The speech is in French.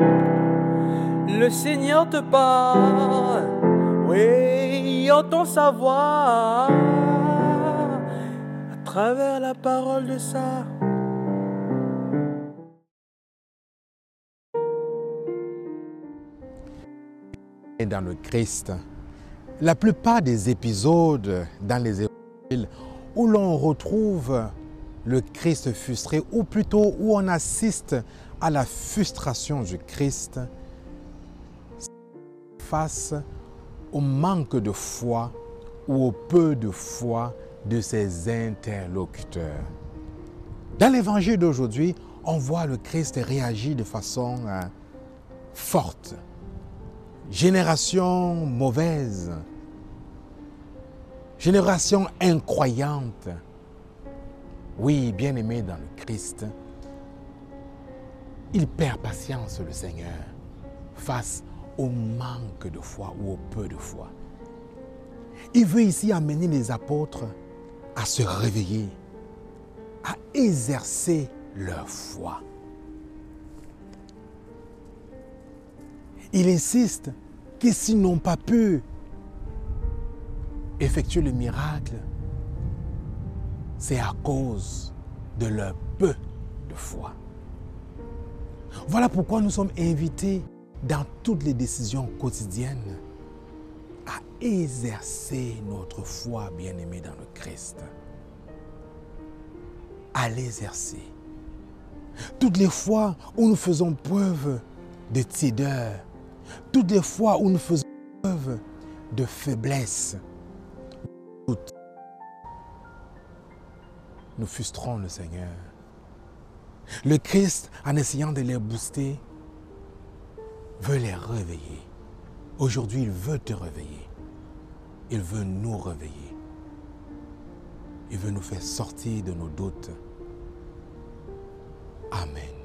Le Seigneur te parle, oui, entend sa voix à travers la parole de ça. Et dans le Christ, la plupart des épisodes dans les évangiles où l'on retrouve le Christ frustré, ou plutôt où on assiste à la frustration du Christ face au manque de foi ou au peu de foi de ses interlocuteurs. Dans l'évangile d'aujourd'hui, on voit le Christ réagir de façon euh, forte. Génération mauvaise, génération incroyante. Oui, bien-aimé dans le Christ, il perd patience, le Seigneur, face au manque de foi ou au peu de foi. Il veut ici amener les apôtres à se réveiller, à exercer leur foi. Il insiste que s'ils n'ont pas pu effectuer le miracle, c'est à cause de leur peu de foi. Voilà pourquoi nous sommes invités dans toutes les décisions quotidiennes à exercer notre foi bien-aimée dans le Christ. À l'exercer. Toutes les fois où nous faisons preuve de tiédeur, toutes les fois où nous faisons preuve de faiblesse, nous frustrons le Seigneur. Le Christ, en essayant de les booster, veut les réveiller. Aujourd'hui, il veut te réveiller. Il veut nous réveiller. Il veut nous faire sortir de nos doutes. Amen.